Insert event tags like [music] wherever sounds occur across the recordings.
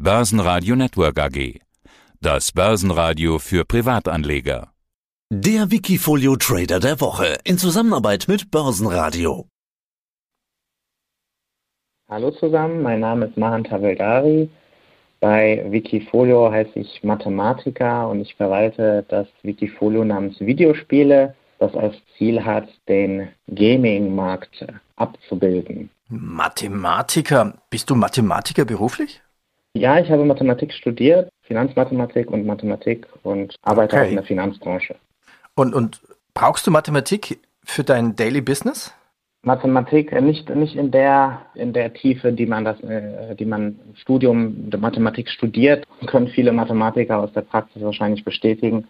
Börsenradio Network AG. Das Börsenradio für Privatanleger. Der Wikifolio Trader der Woche in Zusammenarbeit mit Börsenradio. Hallo zusammen, mein Name ist Mahan Taveldari. Bei Wikifolio heiße ich Mathematiker und ich verwalte das Wikifolio namens Videospiele, das als Ziel hat, den Gaming-Markt abzubilden. Mathematiker. Bist du Mathematiker beruflich? Ja, ich habe Mathematik studiert, Finanzmathematik und Mathematik und arbeite Okay. auch in der Finanzbranche. Und, und brauchst du Mathematik für dein Daily Business? Mathematik äh, nicht nicht in der in der Tiefe, die man das äh, die man im Studium der Mathematik studiert, können viele Mathematiker aus der Praxis wahrscheinlich bestätigen.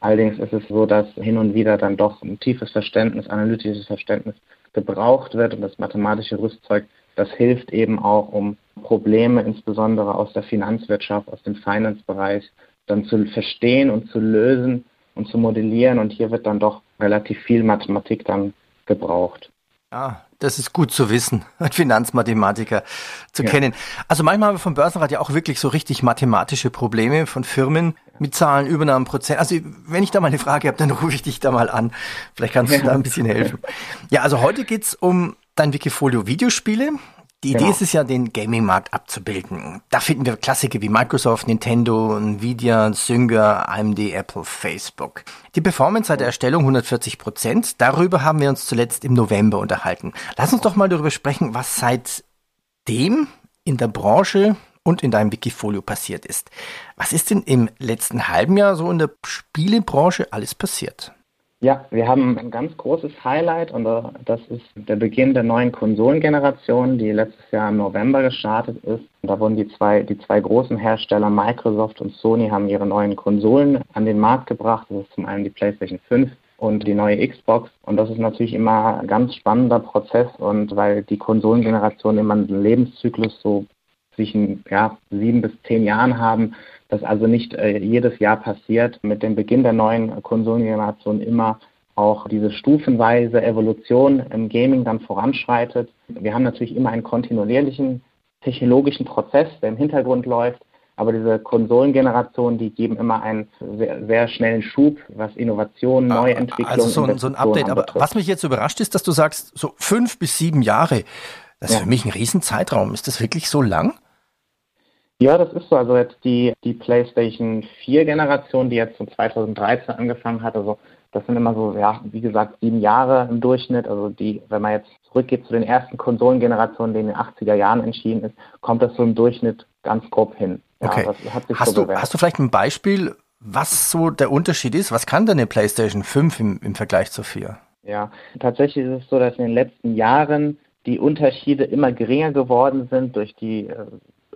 Allerdings ist es so, dass hin und wieder dann doch ein tiefes Verständnis, analytisches Verständnis gebraucht wird und das mathematische Rüstzeug, das hilft eben auch, um Probleme insbesondere aus der Finanzwirtschaft, aus dem Finance-Bereich dann zu verstehen und zu lösen und zu modellieren und hier wird dann doch relativ viel Mathematik dann gebraucht. Ah, das ist gut zu wissen, [laughs] ein Finanzmathematiker zu Ja. kennen. Also manchmal haben wir vom Börsenrat ja auch wirklich so richtig mathematische Probleme von Firmen mit Zahlen, Übernahmen, Prozent. Also wenn ich da mal eine Frage habe, dann [laughs] rufe ich dich da mal an. Vielleicht kannst du Ja. [laughs] da ein bisschen helfen. Ja, also heute geht's um dein Wikifolio Videospiele. Die Idee Genau. ist es ja, den Gaming-Markt abzubilden. Da finden wir Klassiker wie Microsoft, Nintendo, Nvidia, Zynga, AMD, Apple, Facebook. Die Performance seit der Erstellung 140 Prozent. Darüber haben wir uns zuletzt im November unterhalten. Lass uns doch mal darüber sprechen, was seitdem in der Branche und in deinem Wikifolio passiert ist. Was ist denn im letzten halben Jahr so in der Spielebranche alles passiert? Ja, wir haben ein ganz großes Highlight und äh, das ist der Beginn der neuen Konsolengeneration, die letztes Jahr im November gestartet ist. Und da wurden die zwei, die zwei großen Hersteller Microsoft und Sony haben ihre neuen Konsolen an den Markt gebracht. Das ist zum einen die PlayStation 5 und die neue Xbox. Und das ist natürlich immer ein ganz spannender Prozess und weil die Konsolengeneration immer einen Lebenszyklus so zwischen ja, sieben bis zehn Jahren haben, das also nicht äh, jedes Jahr passiert, mit dem Beginn der neuen Konsolengeneration immer auch diese stufenweise Evolution im Gaming dann voranschreitet. Wir haben natürlich immer einen kontinuierlichen technologischen Prozess, der im Hintergrund läuft, aber diese Konsolengenerationen, die geben immer einen sehr, sehr schnellen Schub, was Innovation, Neuentwicklung, Also so ein, so ein Update. Aber was mich jetzt überrascht ist, dass du sagst, so fünf bis sieben Jahre. Das ist Ja. für mich ein Riesenzeitraum. Ist das wirklich so lang? Ja, das ist so. Also jetzt die, die PlayStation 4 Generation, die jetzt so 2013 angefangen hat, also das sind immer so, ja, wie gesagt, sieben Jahre im Durchschnitt. Also die, wenn man jetzt zurückgeht zu den ersten Konsolengenerationen, die in den 80er Jahren entschieden ist, kommt das so im Durchschnitt ganz grob hin. Ja, Okay. Hast so du, hast du vielleicht ein Beispiel, was so der Unterschied ist? Was kann denn eine PlayStation 5 im, im Vergleich zur 4? Ja, tatsächlich ist es so, dass in den letzten Jahren die Unterschiede immer geringer geworden sind durch die äh,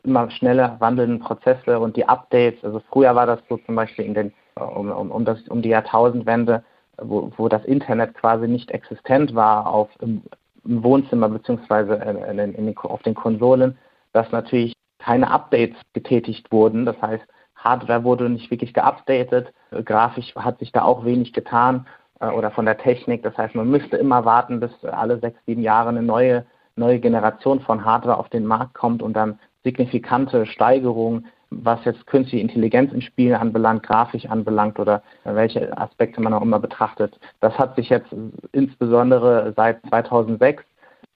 immer schneller wandelnden Prozesse und die Updates. Also früher war das so zum Beispiel in den äh, um, um, um, das, um die Jahrtausendwende, wo, wo das Internet quasi nicht existent war auf im, im Wohnzimmer beziehungsweise in, in, in den, auf den Konsolen, dass natürlich keine Updates getätigt wurden. Das heißt, Hardware wurde nicht wirklich geupdatet, äh, grafisch hat sich da auch wenig getan äh, oder von der Technik. Das heißt, man müsste immer warten, bis alle sechs, sieben Jahre eine neue, neue Generation von Hardware auf den Markt kommt und dann signifikante Steigerungen, was jetzt künstliche Intelligenz in Spielen anbelangt, grafisch anbelangt oder welche Aspekte man auch immer betrachtet. Das hat sich jetzt insbesondere seit 2006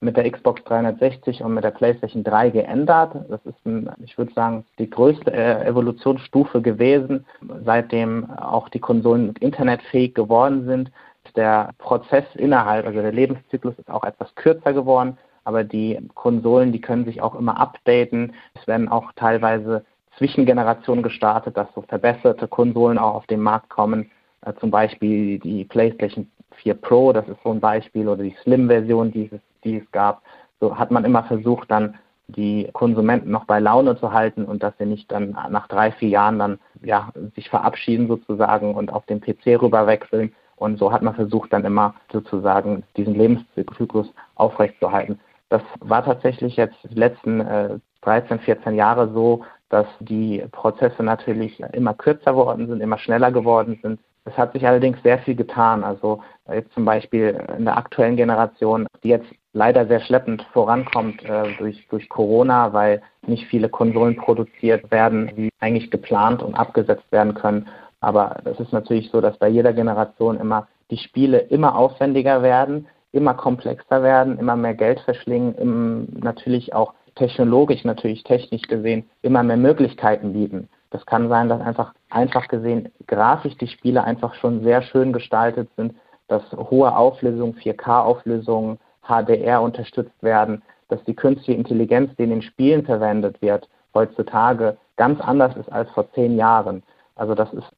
mit der Xbox 360 und mit der PlayStation 3 geändert. Das ist, ein, ich würde sagen, die größte äh, Evolutionsstufe gewesen, seitdem auch die Konsolen internetfähig geworden sind. Der Prozess innerhalb, also der Lebenszyklus ist auch etwas kürzer geworden, aber die Konsolen, die können sich auch immer updaten. Es werden auch teilweise Zwischengenerationen gestartet, dass so verbesserte Konsolen auch auf den Markt kommen. Äh, zum Beispiel die PlayStation 4 Pro, das ist so ein Beispiel, oder die Slim-Version, die es, die es gab. So hat man immer versucht, dann die Konsumenten noch bei Laune zu halten und dass sie nicht dann nach drei, vier Jahren dann ja sich verabschieden sozusagen und auf den PC rüber wechseln. Und so hat man versucht, dann immer sozusagen diesen Lebenszyklus aufrechtzuerhalten. Das war tatsächlich jetzt die letzten äh, 13, 14 Jahre so, dass die Prozesse natürlich immer kürzer geworden sind, immer schneller geworden sind. Es hat sich allerdings sehr viel getan. Also jetzt zum Beispiel in der aktuellen Generation, die jetzt leider sehr schleppend vorankommt äh, durch, durch Corona, weil nicht viele Konsolen produziert werden, die eigentlich geplant und abgesetzt werden können. Aber es ist natürlich so, dass bei jeder Generation immer die Spiele immer aufwendiger werden, immer komplexer werden, immer mehr Geld verschlingen, im, natürlich auch technologisch, natürlich technisch gesehen, immer mehr Möglichkeiten bieten. Das kann sein, dass einfach einfach gesehen grafisch die Spiele einfach schon sehr schön gestaltet sind, dass hohe Auflösungen, 4K-Auflösungen, HDR unterstützt werden, dass die künstliche Intelligenz, die in den Spielen verwendet wird, heutzutage ganz anders ist als vor zehn Jahren. Also das ist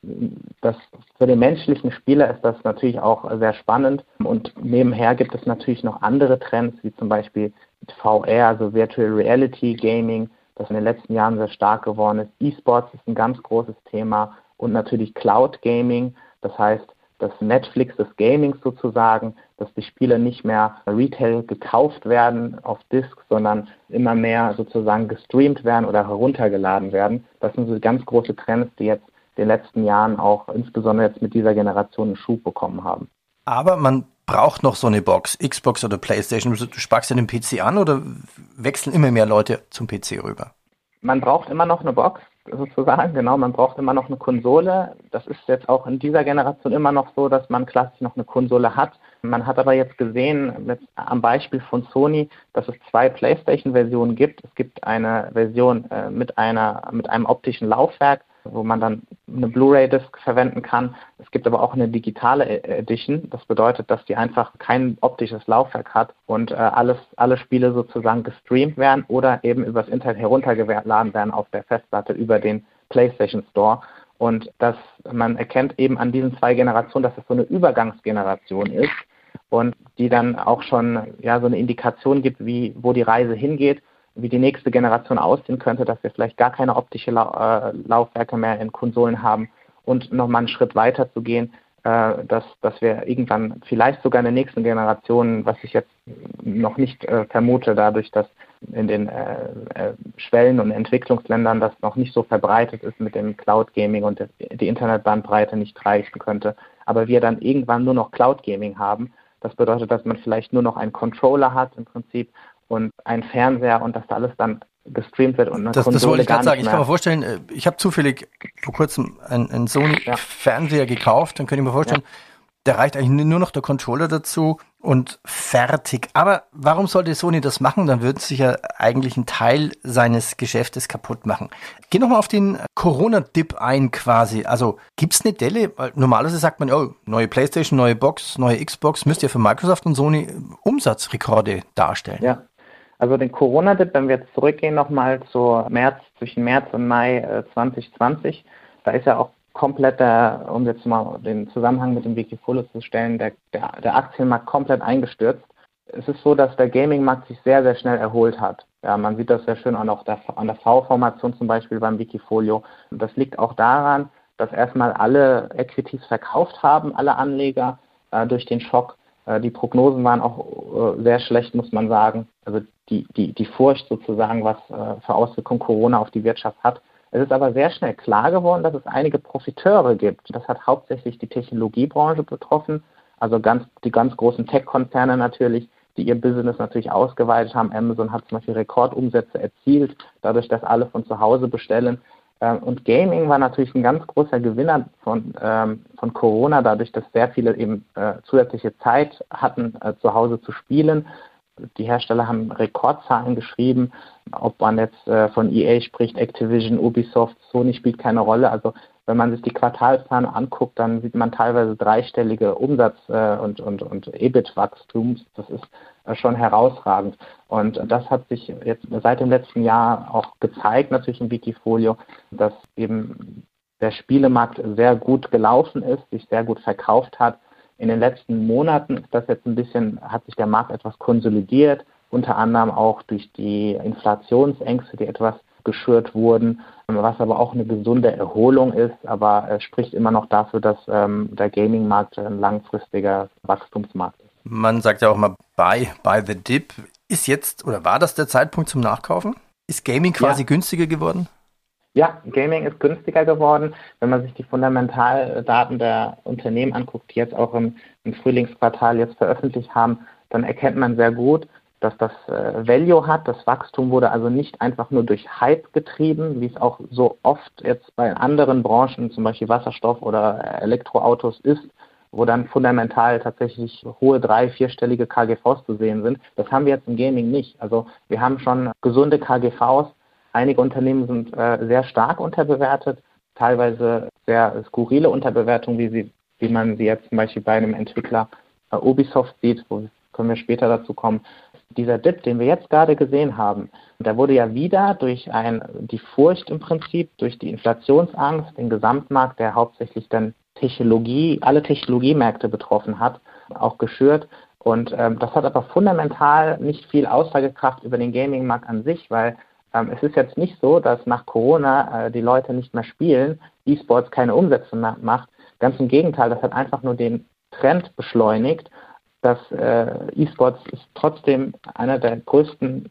das für den menschlichen Spieler ist das natürlich auch sehr spannend. Und nebenher gibt es natürlich noch andere Trends, wie zum Beispiel VR, also Virtual Reality Gaming, das in den letzten Jahren sehr stark geworden ist. E-Sports ist ein ganz großes Thema und natürlich Cloud Gaming, das heißt das Netflix des Gamings sozusagen, dass die Spiele nicht mehr Retail gekauft werden auf Disk, sondern immer mehr sozusagen gestreamt werden oder heruntergeladen werden. Das sind so ganz große Trends, die jetzt den letzten Jahren auch insbesondere jetzt mit dieser Generation einen Schub bekommen haben. Aber man braucht noch so eine Box, Xbox oder PlayStation. Du sparkst ja den PC an oder wechseln immer mehr Leute zum PC rüber? Man braucht immer noch eine Box sozusagen, genau, man braucht immer noch eine Konsole. Das ist jetzt auch in dieser Generation immer noch so, dass man klassisch noch eine Konsole hat. Man hat aber jetzt gesehen, mit, am Beispiel von Sony, dass es zwei PlayStation-Versionen gibt. Es gibt eine Version äh, mit, einer, mit einem optischen Laufwerk wo man dann eine Blu-ray-Disc verwenden kann. Es gibt aber auch eine digitale Edition. Das bedeutet, dass die einfach kein optisches Laufwerk hat und äh, alles, alle Spiele sozusagen gestreamt werden oder eben übers Internet heruntergeladen werden auf der Festplatte über den PlayStation Store. Und dass man erkennt eben an diesen zwei Generationen, dass es so eine Übergangsgeneration ist und die dann auch schon ja so eine Indikation gibt, wie wo die Reise hingeht wie die nächste Generation aussehen könnte, dass wir vielleicht gar keine optische La äh, Laufwerke mehr in Konsolen haben und nochmal einen Schritt weiter zu gehen, äh, dass, dass wir irgendwann vielleicht sogar in der nächsten Generation, was ich jetzt noch nicht äh, vermute, dadurch, dass in den äh, äh, Schwellen- und Entwicklungsländern das noch nicht so verbreitet ist mit dem Cloud Gaming und die Internetbandbreite nicht reichen könnte, aber wir dann irgendwann nur noch Cloud Gaming haben. Das bedeutet, dass man vielleicht nur noch einen Controller hat im Prinzip und ein Fernseher und dass da alles dann gestreamt wird und eine das, Konsole das wollte ich gerade sagen. Ich kann mir vorstellen, äh, ich habe zufällig vor kurzem einen, einen Sony-Fernseher ja. gekauft, dann könnte ich mir vorstellen, ja. da reicht eigentlich nur noch der Controller dazu und fertig. Aber warum sollte Sony das machen? Dann würden sie ja eigentlich einen Teil seines Geschäftes kaputt machen. Geh nochmal auf den Corona-Dip ein quasi. Also gibt's eine Delle? Normalerweise sagt man, oh, neue Playstation, neue Box, neue Xbox, müsst ihr für Microsoft und Sony Umsatzrekorde darstellen. Ja, also den Corona-Dip, wenn wir jetzt zurückgehen nochmal zu März, zwischen März und Mai äh, 2020, da ist ja auch komplett, der, um jetzt mal den Zusammenhang mit dem Wikifolio zu stellen, der, der, der Aktienmarkt komplett eingestürzt. Es ist so, dass der Gaming-Markt sich sehr, sehr schnell erholt hat. Ja, man sieht das sehr schön auch der, an der V-Formation zum Beispiel beim Wikifolio. Und das liegt auch daran, dass erstmal alle Equities verkauft haben, alle Anleger äh, durch den Schock äh, die Prognosen waren auch äh, sehr schlecht, muss man sagen. Also die, die, die Furcht sozusagen, was äh, für Auswirkungen Corona auf die Wirtschaft hat. Es ist aber sehr schnell klar geworden, dass es einige Profiteure gibt. Das hat hauptsächlich die Technologiebranche betroffen, also ganz, die ganz großen Tech-Konzerne natürlich, die ihr Business natürlich ausgeweitet haben. Amazon hat zum Beispiel Rekordumsätze erzielt, dadurch, dass alle von zu Hause bestellen. Ähm, und Gaming war natürlich ein ganz großer Gewinner von, ähm, von Corona, dadurch, dass sehr viele eben äh, zusätzliche Zeit hatten, äh, zu Hause zu spielen. Die Hersteller haben Rekordzahlen geschrieben. Ob man jetzt äh, von EA spricht, Activision, Ubisoft, Sony spielt keine Rolle. Also wenn man sich die Quartalszahlen anguckt, dann sieht man teilweise dreistellige Umsatz- äh, und, und, und EBIT-Wachstums. Das ist schon herausragend. Und das hat sich jetzt seit dem letzten Jahr auch gezeigt, natürlich im Wikifolio, dass eben der Spielemarkt sehr gut gelaufen ist, sich sehr gut verkauft hat. In den letzten Monaten ist das jetzt ein bisschen, hat sich der Markt etwas konsolidiert, unter anderem auch durch die Inflationsängste, die etwas geschürt wurden, was aber auch eine gesunde Erholung ist, aber spricht immer noch dafür, dass ähm, der Gaming-Markt ein langfristiger Wachstumsmarkt ist. Man sagt ja auch mal buy, buy the dip. Ist jetzt oder war das der Zeitpunkt zum Nachkaufen? Ist Gaming quasi ja. günstiger geworden? Ja, Gaming ist günstiger geworden. Wenn man sich die Fundamentaldaten der Unternehmen anguckt, die jetzt auch im, im Frühlingsquartal jetzt veröffentlicht haben, dann erkennt man sehr gut, dass das äh, Value hat. Das Wachstum wurde also nicht einfach nur durch Hype getrieben, wie es auch so oft jetzt bei anderen Branchen, zum Beispiel Wasserstoff oder Elektroautos ist, wo dann fundamental tatsächlich hohe drei-, vierstellige KGVs zu sehen sind. Das haben wir jetzt im Gaming nicht. Also wir haben schon gesunde KGVs. Einige Unternehmen sind äh, sehr stark unterbewertet, teilweise sehr skurrile Unterbewertungen, wie, sie, wie man sie jetzt zum Beispiel bei einem Entwickler äh, Ubisoft sieht, wo können wir später dazu kommen. Dieser Dip, den wir jetzt gerade gesehen haben, der wurde ja wieder durch ein, die Furcht im Prinzip, durch die Inflationsangst, den Gesamtmarkt, der hauptsächlich dann Technologie, alle Technologiemärkte betroffen hat, auch geschürt. Und ähm, das hat aber fundamental nicht viel Aussagekraft über den Gaming-Markt an sich, weil ähm, es ist jetzt nicht so, dass nach Corona äh, die Leute nicht mehr spielen, E-Sports keine Umsätze mehr macht. Ganz im Gegenteil, das hat einfach nur den Trend beschleunigt, dass äh, E-Sports ist trotzdem einer der größten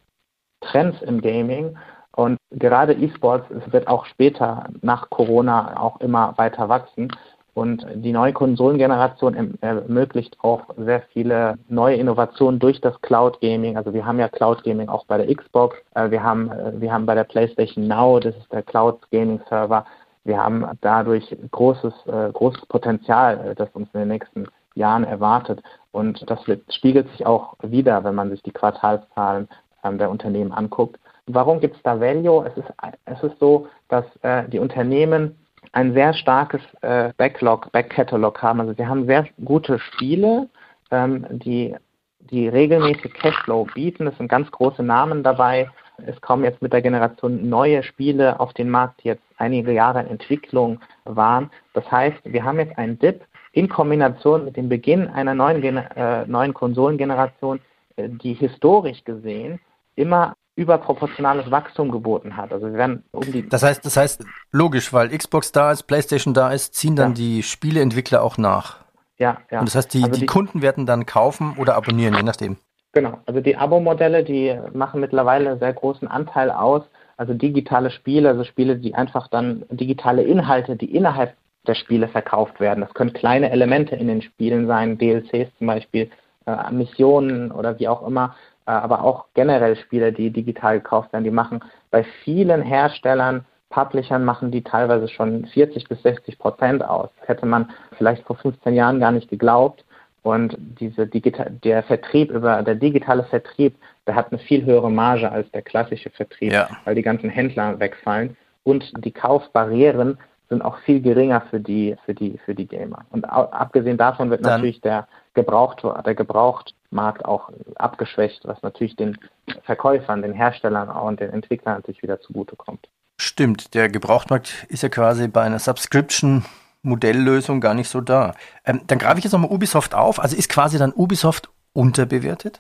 Trends im Gaming und gerade E-Sports wird auch später nach Corona auch immer weiter wachsen. Und die neue Konsolengeneration ermöglicht auch sehr viele neue Innovationen durch das Cloud Gaming. Also wir haben ja Cloud Gaming auch bei der Xbox. Äh, wir haben, äh, wir haben bei der PlayStation Now, das ist der Cloud Gaming Server. Wir haben dadurch großes, äh, großes Potenzial, das uns in den nächsten Jahren erwartet. Und das spiegelt sich auch wieder, wenn man sich die Quartalszahlen ähm, der Unternehmen anguckt. Warum gibt es da Value? Es ist, es ist so, dass die Unternehmen ein sehr starkes äh, Backlog, Backcatalog haben. Also wir haben sehr gute Spiele, ähm, die, die regelmäßig Cashflow bieten. Es sind ganz große Namen dabei. Es kommen jetzt mit der Generation neue Spiele auf den Markt, die jetzt einige Jahre in Entwicklung waren. Das heißt, wir haben jetzt einen Dip in Kombination mit dem Beginn einer neuen, äh, neuen Konsolengeneration, äh, die historisch gesehen immer überproportionales Wachstum geboten hat. Also wir werden um die Das heißt, das heißt logisch, weil Xbox da ist, PlayStation da ist, ziehen dann ja. die Spieleentwickler auch nach. Ja, ja. Und das heißt, die, also die, die Kunden werden dann kaufen oder abonnieren, je nachdem. Genau, also die Abo-Modelle, die machen mittlerweile einen sehr großen Anteil aus. Also digitale Spiele, also Spiele, die einfach dann digitale Inhalte, die innerhalb der Spiele verkauft werden. Das können kleine Elemente in den Spielen sein, DLCs zum Beispiel, äh, Missionen oder wie auch immer. Äh, aber auch generell Spiele, die digital gekauft werden, die machen bei vielen Herstellern, Publishern machen die teilweise schon 40 bis 60 Prozent aus. Das hätte man vielleicht vor 15 Jahren gar nicht geglaubt. Und diese digital, der Vertrieb über der digitale Vertrieb, der hat eine viel höhere Marge als der klassische Vertrieb, ja. weil die ganzen Händler wegfallen und die Kaufbarrieren sind auch viel geringer für die für die für die Gamer. Und abgesehen davon wird Dann natürlich der Gebraucht der Gebraucht Markt auch abgeschwächt, was natürlich den Verkäufern, den Herstellern und den Entwicklern natürlich wieder zugutekommt. Stimmt, der Gebrauchtmarkt ist ja quasi bei einer Subscription Modelllösung gar nicht so da. Ähm, dann greife ich jetzt nochmal Ubisoft auf. Also ist quasi dann Ubisoft unterbewertet?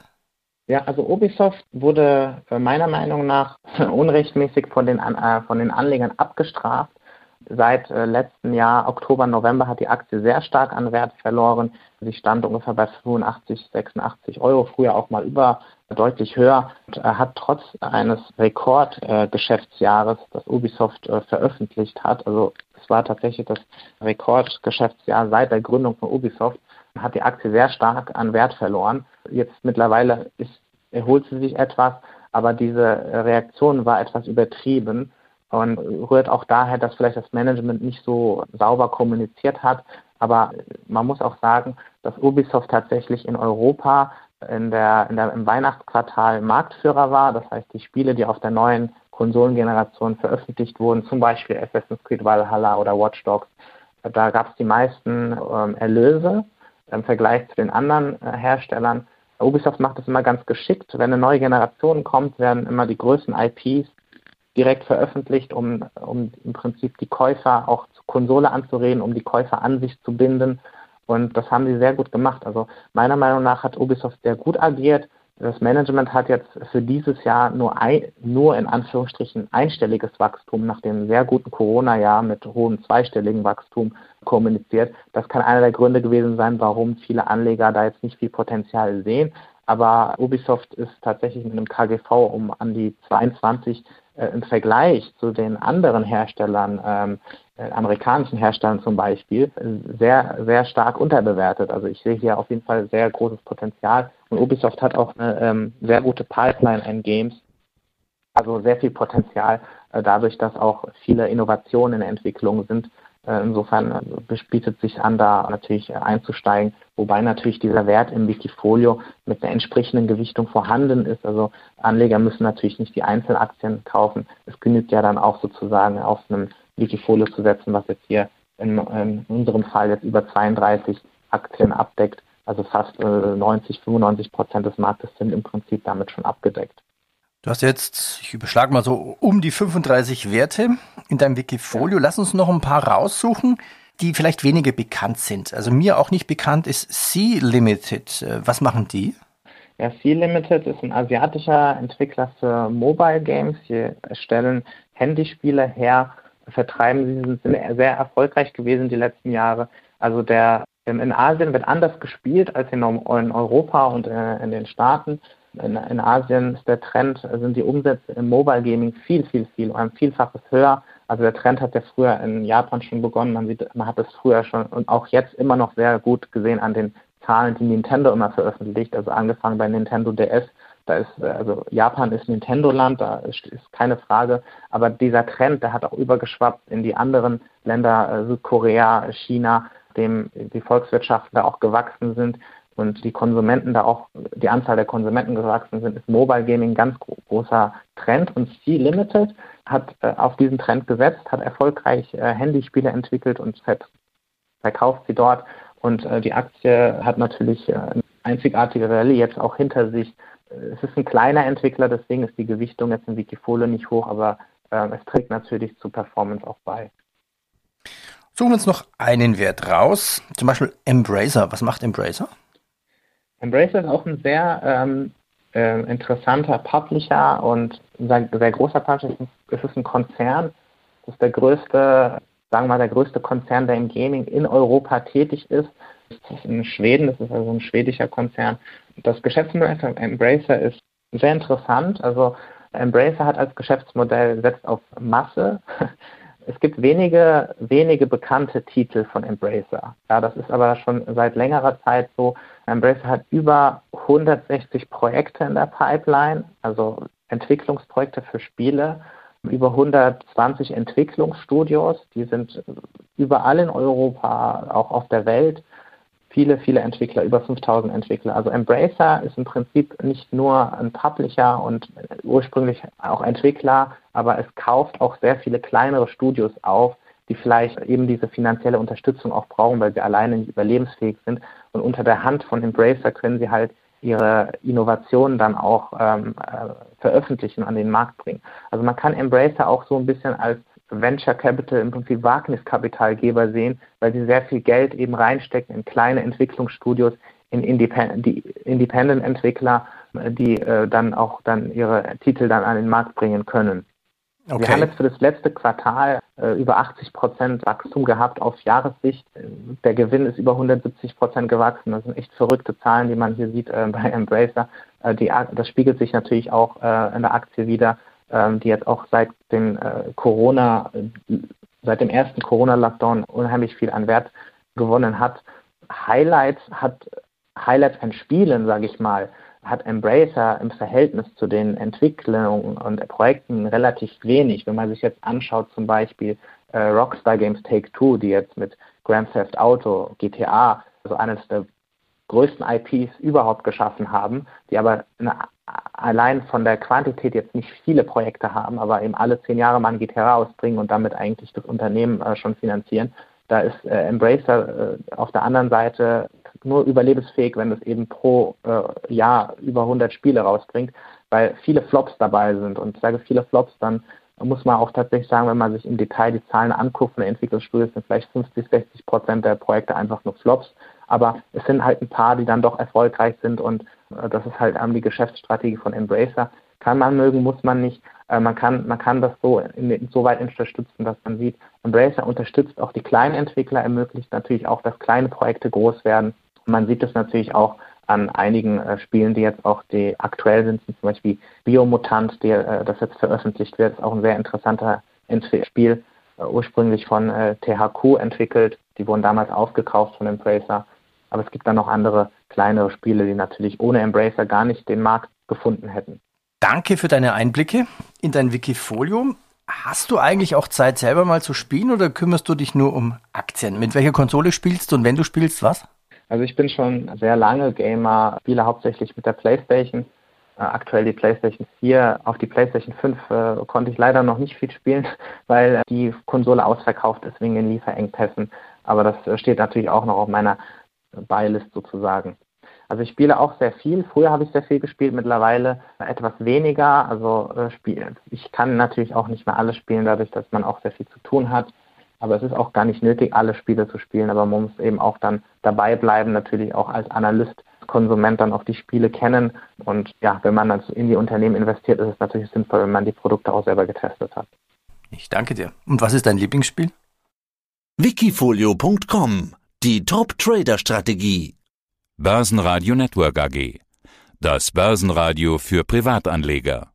Ja, also Ubisoft wurde meiner Meinung nach [laughs] unrechtmäßig von den, äh, von den Anlegern abgestraft. Seit äh, letztem Jahr, Oktober, November, hat die Aktie sehr stark an Wert verloren. Sie stand ungefähr bei 85, 86 Euro, früher auch mal über deutlich höher und hat trotz eines Rekordgeschäftsjahres, äh, das Ubisoft äh, veröffentlicht hat, also es war tatsächlich das Rekordgeschäftsjahr seit der Gründung von Ubisoft, hat die Aktie sehr stark an Wert verloren. Jetzt mittlerweile ist, erholt sie sich etwas, aber diese Reaktion war etwas übertrieben und rührt auch daher, dass vielleicht das Management nicht so sauber kommuniziert hat. Aber man muss auch sagen, dass Ubisoft tatsächlich in Europa in der, in der, im Weihnachtsquartal Marktführer war. Das heißt, die Spiele, die auf der neuen Konsolengeneration veröffentlicht wurden, zum Beispiel Assassin's Creed Valhalla oder Watch Dogs, da gab es die meisten ähm, Erlöse im Vergleich zu den anderen äh, Herstellern. Ubisoft macht das immer ganz geschickt. Wenn eine neue Generation kommt, werden immer die größten IPs direkt veröffentlicht, um, um im Prinzip die Käufer auch zur Konsole anzureden, um die Käufer an sich zu binden. Und das haben sie sehr gut gemacht. Also meiner Meinung nach hat Ubisoft sehr gut agiert. Das Management hat jetzt für dieses Jahr nur, ein, nur in Anführungsstrichen einstelliges Wachstum nach dem sehr guten Corona-Jahr mit hohem zweistelligen Wachstum kommuniziert. Das kann einer der Gründe gewesen sein, warum viele Anleger da jetzt nicht viel Potenzial sehen. Aber Ubisoft ist tatsächlich mit einem KGV um an die 22 äh, im Vergleich zu den anderen Herstellern, ähm, äh, amerikanischen Herstellern zum Beispiel, sehr, sehr stark unterbewertet. Also ich sehe hier auf jeden Fall sehr großes Potenzial und Ubisoft hat auch eine ähm, sehr gute Pipeline an Games, also sehr viel Potenzial, äh, dadurch, dass auch viele Innovationen in der Entwicklung sind. Äh, insofern äh, bietet sich an, da natürlich äh, einzusteigen, wobei natürlich dieser Wert im Wikifolio mit einer entsprechenden Gewichtung vorhanden ist. Also Anleger müssen natürlich nicht die Einzelaktien kaufen. Es genügt ja dann auch sozusagen auf einem Wikifolio zu setzen, was jetzt hier in, in unserem Fall jetzt über 32 Aktien abdeckt. Also fast 90, 95 Prozent des Marktes sind im Prinzip damit schon abgedeckt. Du hast jetzt, ich überschlage mal so, um die 35 Werte in deinem Wikifolio. Lass uns noch ein paar raussuchen, die vielleicht weniger bekannt sind. Also mir auch nicht bekannt ist Sea Limited. Was machen die? Ja, Sea Limited ist ein asiatischer Entwickler für Mobile Games. Sie stellen Handyspiele her, vertreiben sie, sind sehr erfolgreich gewesen die letzten Jahre. Also der in Asien wird anders gespielt als in Europa und äh, in den Staaten in, in Asien ist der Trend, sind die Umsätze im Mobile Gaming viel, viel, viel, um ein Vielfaches höher. Also der Trend hat ja früher in Japan schon begonnen. Man sieht, man hat es früher schon und auch jetzt immer noch sehr gut gesehen an den Zahlen, die Nintendo immer veröffentlicht. Also angefangen bei Nintendo DS. Da ist, also Japan ist Nintendo-Land, da ist, ist, keine Frage. Aber dieser Trend, der hat auch übergeschwappt in die anderen Länder, äh, Südkorea, China, dem die Volkswirtschaften da auch gewachsen sind und die Konsumenten da auch, die Anzahl der Konsumenten gewachsen sind, ist Mobile Gaming ein ganz großer Trend und C Limited hat äh, auf diesen Trend gesetzt, hat erfolgreich äh, Handyspiele entwickelt und verkauft sie dort und äh, die Aktie hat natürlich äh, eine einzigartige Rallye jetzt auch hinter sich. Es ist ein kleiner Entwickler, deswegen ist die Gewichtung jetzt in Wikifolio nicht hoch, aber äh, es trägt natürlich zur Performance auch bei. Suchen wir uns noch einen Wert raus, zum Beispiel Embracer. Was macht Embracer? Embracer ist auch ein sehr ähm, äh, interessanter Publisher und ein sehr großer Publisher. Es ist ein Konzern. Das ist der größte, sagen wir mal, der größte Konzern, der im Gaming in Europa tätig ist. Das ist in Schweden, das ist also ein schwedischer Konzern. Das Geschäftsmodell von Embracer ist sehr interessant. Also Embracer hat als Geschäftsmodell setzt auf Masse. Es gibt wenige, wenige bekannte Titel von Embracer. Ja, das ist aber schon seit längerer Zeit so. Embracer hat über 160 Projekte in der Pipeline, also Entwicklungsprojekte für Spiele, über 120 Entwicklungsstudios, die sind überall in Europa, auch auf der Welt. Viele, viele Entwickler, über 5000 Entwickler. Also Embracer ist im Prinzip nicht nur ein Publisher und ursprünglich auch Entwickler, aber es kauft auch sehr viele kleinere Studios auf, die vielleicht eben diese finanzielle Unterstützung auch brauchen, weil sie alleine nicht überlebensfähig sind. Und unter der Hand von Embracer können sie halt ihre Innovationen dann auch ähm, äh, veröffentlichen, an den Markt bringen. Also man kann Embracer auch so ein bisschen als Venture Capital, im Prinzip Wagniskapitalgeber sehen, weil sie sehr viel Geld eben reinstecken in kleine Entwicklungsstudios, in Independent-Entwickler, die äh, dann auch dann ihre Titel dann an den Markt bringen können. Okay. Wir haben jetzt für das letzte Quartal äh, über 80 Prozent Wachstum gehabt auf Jahressicht. Der Gewinn ist über 170 Prozent gewachsen. Das sind echt verrückte Zahlen, die man hier sieht äh, bei Embracer. Äh, die, das spiegelt sich natürlich auch äh, in der Aktie wieder, ähm, die jetzt auch seit dem äh, Corona, seit dem ersten Corona-Lockdown unheimlich viel an Wert gewonnen hat. Highlights hat Highlights an Spielen, sage ich mal, hat Embracer im Verhältnis zu den Entwicklungen und Projekten relativ wenig. Wenn man sich jetzt anschaut, zum Beispiel äh, Rockstar Games Take Two, die jetzt mit Grand Theft Auto, GTA, also eines der größten IPs überhaupt geschaffen haben, die aber eine, allein von der Quantität jetzt nicht viele Projekte haben, aber eben alle zehn Jahre mal ein GTA rausbringen und damit eigentlich das Unternehmen äh, schon finanzieren. Da ist äh, Embracer äh, auf der anderen Seite nur überlebensfähig, wenn es eben pro äh, Jahr über 100 Spiele rausbringt, weil viele Flops dabei sind. Und ich sage viele Flops, dann muss man auch tatsächlich sagen, wenn man sich im Detail die Zahlen anguckt von der Entwicklungsstudie, sind vielleicht 50, 60 Prozent der Projekte einfach nur Flops. Aber es sind halt ein paar, die dann doch erfolgreich sind und äh, das ist halt ähm, die Geschäftsstrategie von Embracer. Kann man mögen, muss man nicht. Äh, man, kann, man kann das so, in, so weit unterstützen, dass man sieht, Embracer unterstützt auch die kleinen Entwickler, ermöglicht natürlich auch, dass kleine Projekte groß werden man sieht es natürlich auch an einigen äh, Spielen, die jetzt auch die aktuell sind, zum Beispiel Biomutant, die, äh, das jetzt veröffentlicht wird, ist auch ein sehr interessanter Spiel, äh, ursprünglich von äh, THQ entwickelt. Die wurden damals aufgekauft von Embracer. Aber es gibt dann noch andere kleinere Spiele, die natürlich ohne Embracer gar nicht den Markt gefunden hätten. Danke für deine Einblicke in dein Wikifolio. Hast du eigentlich auch Zeit, selber mal zu spielen oder kümmerst du dich nur um Aktien? Mit welcher Konsole spielst du und wenn du spielst, was? Also ich bin schon sehr lange Gamer, spiele hauptsächlich mit der Playstation. Äh, aktuell die Playstation 4. Auf die Playstation 5 äh, konnte ich leider noch nicht viel spielen, [laughs] weil die Konsole ausverkauft ist wegen den Lieferengpässen. Aber das äh, steht natürlich auch noch auf meiner Beilist sozusagen. Also ich spiele auch sehr viel. Früher habe ich sehr viel gespielt, mittlerweile etwas weniger. Also äh, ich kann natürlich auch nicht mehr alles spielen, dadurch, dass man auch sehr viel zu tun hat. Aber es ist auch gar nicht nötig, alle Spiele zu spielen. Aber man muss eben auch dann dabei bleiben, natürlich auch als Analyst, Konsument dann auch die Spiele kennen. Und ja, wenn man dann in die Unternehmen investiert, ist es natürlich sinnvoll, wenn man die Produkte auch selber getestet hat. Ich danke dir. Und was ist dein Lieblingsspiel? Wikifolio.com Die Top-Trader-Strategie. Börsenradio Network AG. Das Börsenradio für Privatanleger.